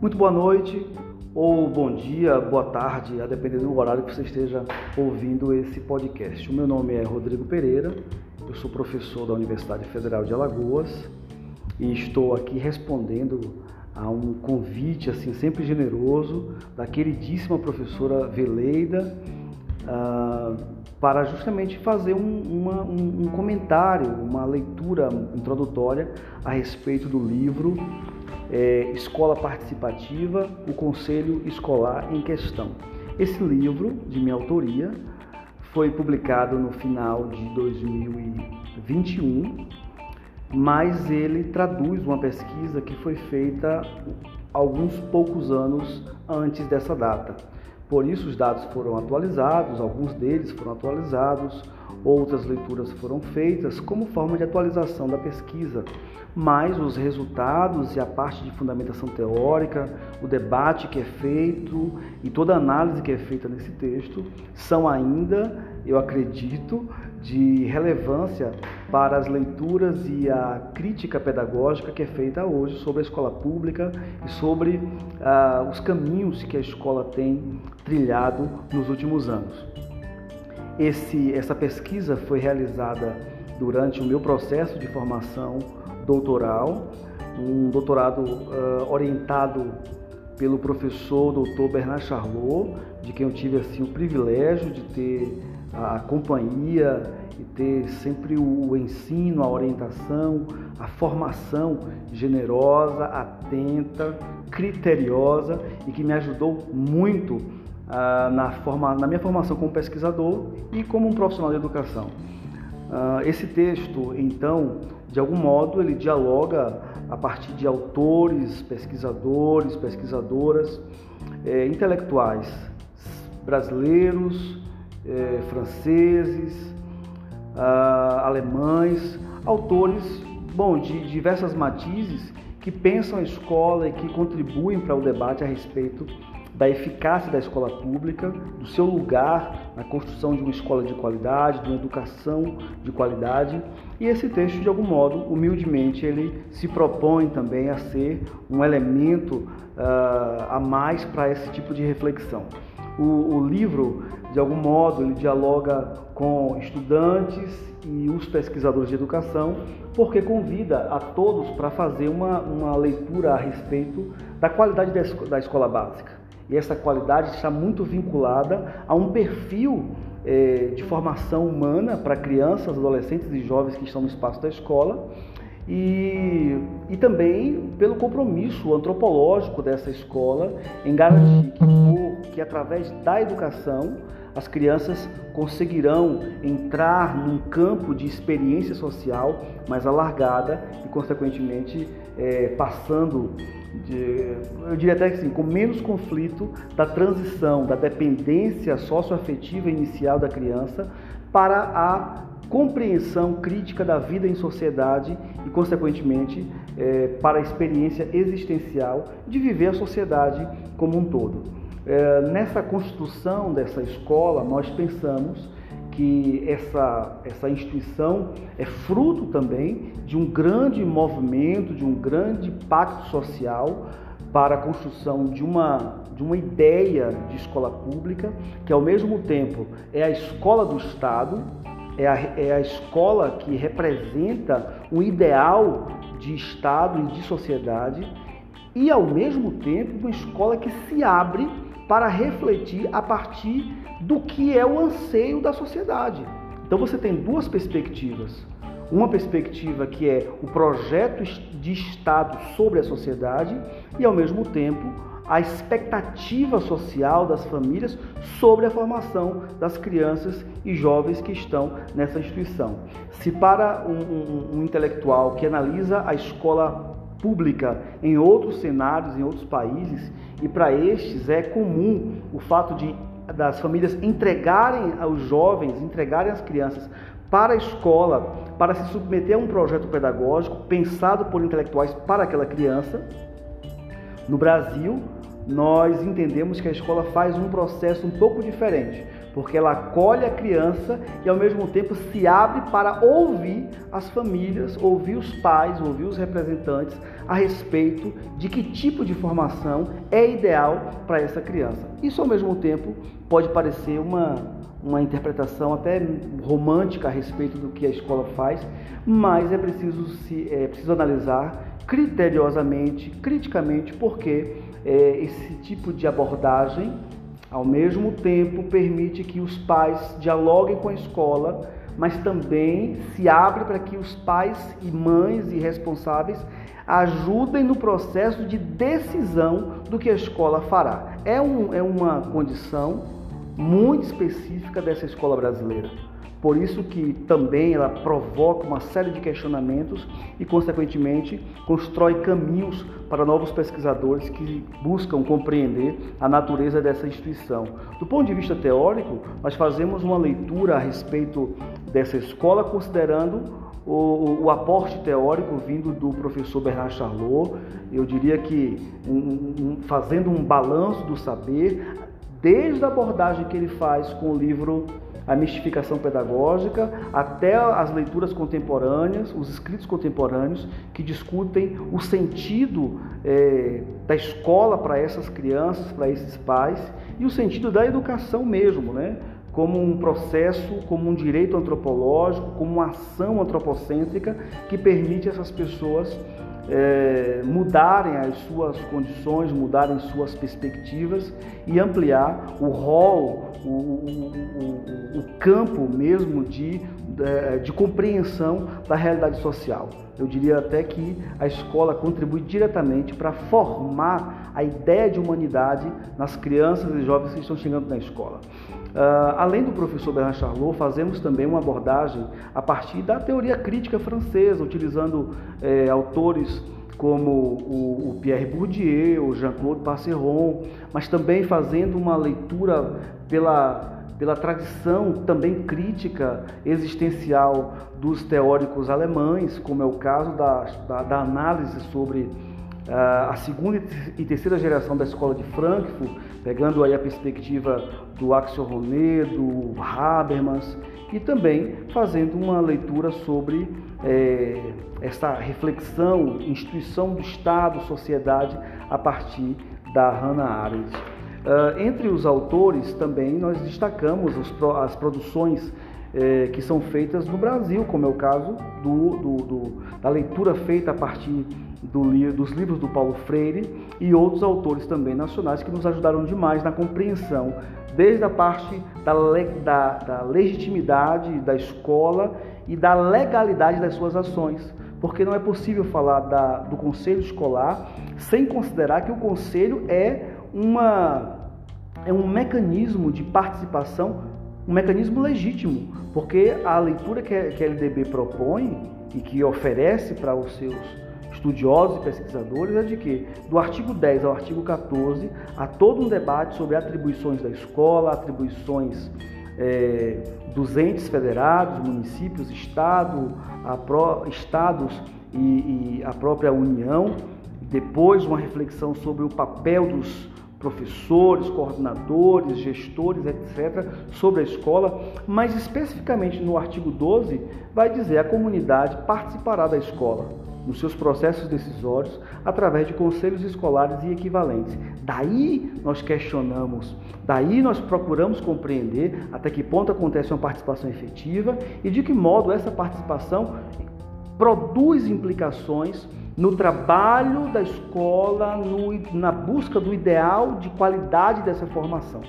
Muito boa noite, ou bom dia, boa tarde, a depender do horário que você esteja ouvindo esse podcast. O meu nome é Rodrigo Pereira, eu sou professor da Universidade Federal de Alagoas e estou aqui respondendo a um convite assim sempre generoso da queridíssima professora Veleida uh, para justamente fazer um, uma, um, um comentário, uma leitura introdutória a respeito do livro é, Escola Participativa, o Conselho Escolar em Questão. Esse livro, de minha autoria, foi publicado no final de 2021, mas ele traduz uma pesquisa que foi feita alguns poucos anos antes dessa data. Por isso, os dados foram atualizados, alguns deles foram atualizados, outras leituras foram feitas como forma de atualização da pesquisa, mas os resultados e a parte de fundamentação teórica, o debate que é feito e toda a análise que é feita nesse texto são ainda, eu acredito, de relevância para as leituras e a crítica pedagógica que é feita hoje sobre a escola pública e sobre ah, os caminhos que a escola tem trilhado nos últimos anos. Esse, essa pesquisa foi realizada durante o meu processo de formação doutoral, um doutorado uh, orientado pelo professor Dr. Bernard Charlot, de quem eu tive assim o privilégio de ter a companhia e ter sempre o ensino, a orientação, a formação generosa, atenta, criteriosa e que me ajudou muito ah, na, forma, na minha formação como pesquisador e como um profissional de educação. Ah, esse texto, então, de algum modo, ele dialoga a partir de autores, pesquisadores, pesquisadoras, eh, intelectuais brasileiros, eh, franceses, ah, alemães, autores, bom, de diversas matizes que pensam a escola e que contribuem para o debate a respeito da eficácia da escola pública, do seu lugar na construção de uma escola de qualidade, de uma educação de qualidade. E esse texto, de algum modo, humildemente, ele se propõe também a ser um elemento uh, a mais para esse tipo de reflexão. O, o, livro, de algum modo, ele dialoga com estudantes e os pesquisadores de educação, porque convida a todos para fazer uma, uma leitura a respeito da qualidade da escola básica e essa qualidade está muito vinculada a um perfil é, de formação humana para crianças, adolescentes e jovens que estão no espaço da escola. E, e também pelo compromisso antropológico dessa escola em garantir que, por, que através da educação as crianças conseguirão entrar num campo de experiência social mais alargada e, consequentemente, é, passando de, eu diria até que assim, com menos conflito da transição da dependência socioafetiva inicial da criança para a compreensão crítica da vida em sociedade e, consequentemente, é, para a experiência existencial de viver a sociedade como um todo. É, nessa construção dessa escola, nós pensamos que essa, essa instituição é fruto também de um grande movimento, de um grande pacto social para a construção de uma, de uma ideia de escola pública, que ao mesmo tempo é a escola do Estado, é a, é a escola que representa o ideal de Estado e de sociedade, e ao mesmo tempo uma escola que se abre para refletir a partir do que é o anseio da sociedade. Então você tem duas perspectivas. Uma perspectiva que é o projeto de Estado sobre a sociedade e, ao mesmo tempo, a expectativa social das famílias sobre a formação das crianças e jovens que estão nessa instituição. Se para um, um, um intelectual que analisa a escola pública em outros cenários, em outros países, e para estes é comum o fato de das famílias entregarem aos jovens, entregarem as crianças para a escola, para se submeter a um projeto pedagógico pensado por intelectuais para aquela criança. No Brasil, nós entendemos que a escola faz um processo um pouco diferente, porque ela acolhe a criança e ao mesmo tempo se abre para ouvir as famílias, ouvir os pais, ouvir os representantes a respeito de que tipo de formação é ideal para essa criança. Isso ao mesmo tempo pode parecer uma uma interpretação até romântica a respeito do que a escola faz, mas é preciso, se, é preciso analisar criteriosamente, criticamente, porque é, esse tipo de abordagem, ao mesmo tempo, permite que os pais dialoguem com a escola, mas também se abre para que os pais e mães e responsáveis ajudem no processo de decisão do que a escola fará. É, um, é uma condição muito específica dessa escola brasileira. Por isso que também ela provoca uma série de questionamentos e, consequentemente, constrói caminhos para novos pesquisadores que buscam compreender a natureza dessa instituição. Do ponto de vista teórico, nós fazemos uma leitura a respeito dessa escola considerando o, o, aporte teórico vindo do professor Bernard Charlot, eu diria que um, um, fazendo um balanço do saber, desde a abordagem que ele faz com o livro A Mistificação Pedagógica, até as leituras contemporâneas, os escritos contemporâneos que discutem o sentido é, da escola para essas crianças, para esses pais, e o sentido da educação mesmo, né? como um processo, como um direito antropológico, como uma ação antropocêntrica que permite essas pessoas é, mudarem as suas condições, mudarem suas perspectivas e ampliar o rol, o, o, o, campo mesmo de, de, de compreensão da realidade social. Eu diria até que a escola contribui diretamente para formar a ideia de humanidade nas crianças e jovens que estão chegando na escola. Uh, além do professor Bernard Charlot, fazemos também uma abordagem a partir da teoria crítica francesa, utilizando eh, autores como o, o, Pierre Bourdieu, o Jean-Claude Passeron, mas também fazendo uma leitura pela, pela tradição também crítica existencial dos teóricos alemães, como é o caso da, da, da análise sobre a segunda e terceira geração da escola de Frankfurt, pegando aí a perspectiva do Axel Roné, do Habermas, e também fazendo uma leitura sobre é, essa reflexão, instituição do Estado, sociedade, a partir da Hannah Arendt. Uh, entre os autores também nós destacamos os, as produções é, que são feitas no Brasil, como é o caso do, do, do, da leitura feita a partir dos livros do Paulo Freire e outros autores também nacionais que nos ajudaram demais na compreensão, desde a parte da, da, da legitimidade da escola e da legalidade das suas ações. Porque não é possível falar da, do conselho escolar sem considerar que o conselho é, uma, é um mecanismo de participação, um mecanismo legítimo, porque a leitura que a, que a LDB propõe e que oferece para os seus estudiosos e pesquisadores é de que, do artigo 10 ao artigo 14, há todo um debate sobre atribuições da escola, atribuições é, dos entes federados, municípios, estado, pro, estados e, e a própria União. Depois, uma reflexão sobre o papel dos professores, coordenadores, gestores, etc., sobre a escola, mas especificamente no artigo 12, vai dizer a comunidade participará da escola nos seus processos decisórios através de conselhos escolares e equivalentes. Daí nós questionamos, daí nós procuramos compreender até que ponto acontece uma participação efetiva e de que modo essa participação produz implicações no trabalho da escola, no, na busca do ideal de qualidade dessa formação.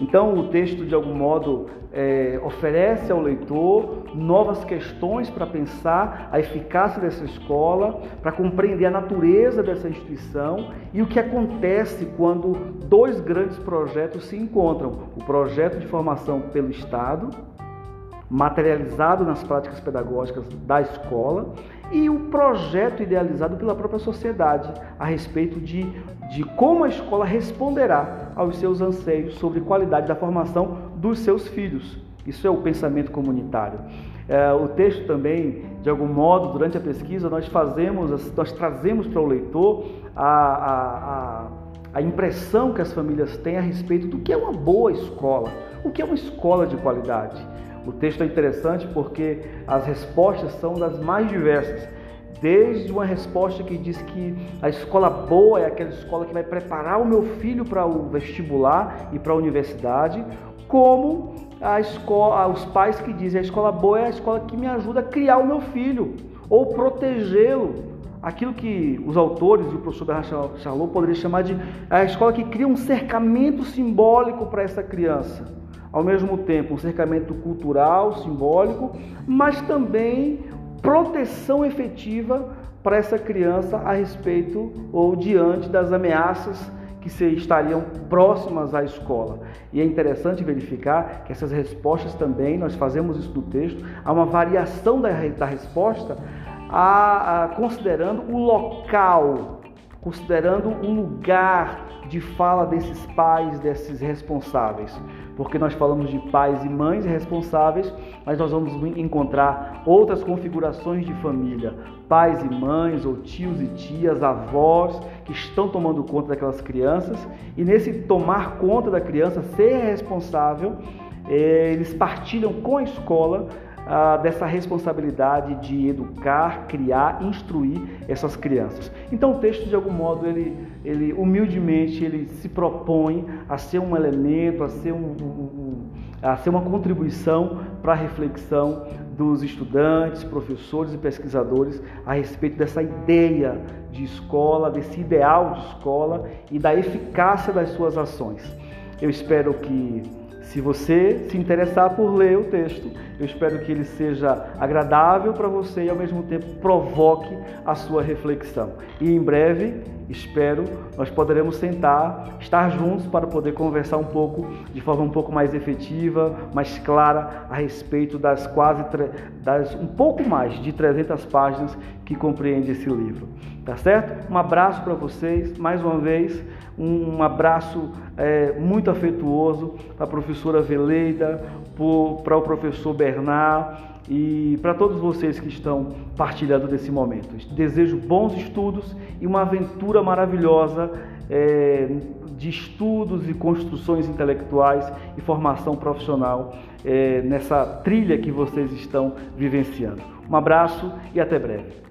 Então, o texto, de algum modo, é, oferece ao leitor novas questões para pensar a eficácia dessa escola, para compreender a natureza dessa instituição e o que acontece quando dois grandes projetos se encontram: o projeto de formação pelo Estado, materializado nas práticas pedagógicas da escola, e o projeto idealizado pela própria sociedade a respeito de, de como a escola responderá aos seus anseios sobre qualidade da formação dos seus filhos. Isso é o pensamento comunitário. É, o texto também, de algum modo, durante a pesquisa, nós fazemos, nós trazemos para o leitor a, a, a, a impressão que as famílias têm a respeito do que é uma boa escola, O que é uma escola de qualidade? O texto é interessante porque as respostas são das mais diversas. Desde uma resposta que diz que a escola boa é aquela escola que vai preparar o meu filho para o vestibular e para a universidade, como a escola, os pais que dizem a escola boa é a escola que me ajuda a criar o meu filho ou protegê-lo. Aquilo que os autores e o professor Bernard Charlot poderiam chamar de a escola que cria um cercamento simbólico para essa criança. Ao mesmo tempo, um cercamento cultural, simbólico, mas também proteção efetiva para essa criança a respeito ou diante das ameaças que se estariam próximas à escola. E é interessante verificar que essas respostas também, nós fazemos isso no texto, há uma variação da, da resposta a, a, considerando o local, considerando o lugar de fala desses pais, desses responsáveis. Porque nós falamos de pais e mães responsáveis, mas nós vamos encontrar outras configurações de família, pais e mães, ou tios e tias, avós que estão tomando conta daquelas crianças, e nesse tomar conta da criança, ser responsável, eh, eles partilham com a escola ah, dessa responsabilidade de educar, criar, instruir essas crianças. Então o texto de algum modo ele, ele humildemente ele se propõe a ser um elemento, a ser, um, um, a ser uma contribuição para a reflexão dos estudantes, professores e pesquisadores a respeito dessa ideia de escola, desse ideal de escola e da eficácia das suas ações. Eu espero que se você se interessar por ler o texto, eu espero que ele seja agradável para você e ao mesmo tempo provoque a sua reflexão. E em breve, espero, nós poderemos sentar, estar juntos para poder conversar um pouco de forma um pouco mais efetiva, mais clara a respeito das quase das um pouco mais de 300 páginas que compreende esse livro. Tá certo? Um abraço para vocês, mais uma vez, um abraço é, muito afetuoso para a professora Veleida, para o professor Bernard e para todos vocês que estão partilhando desse momento. Desejo bons estudos e uma aventura maravilhosa é, de estudos e construções intelectuais e formação profissional é, nessa trilha que vocês estão vivenciando. Um abraço e até breve.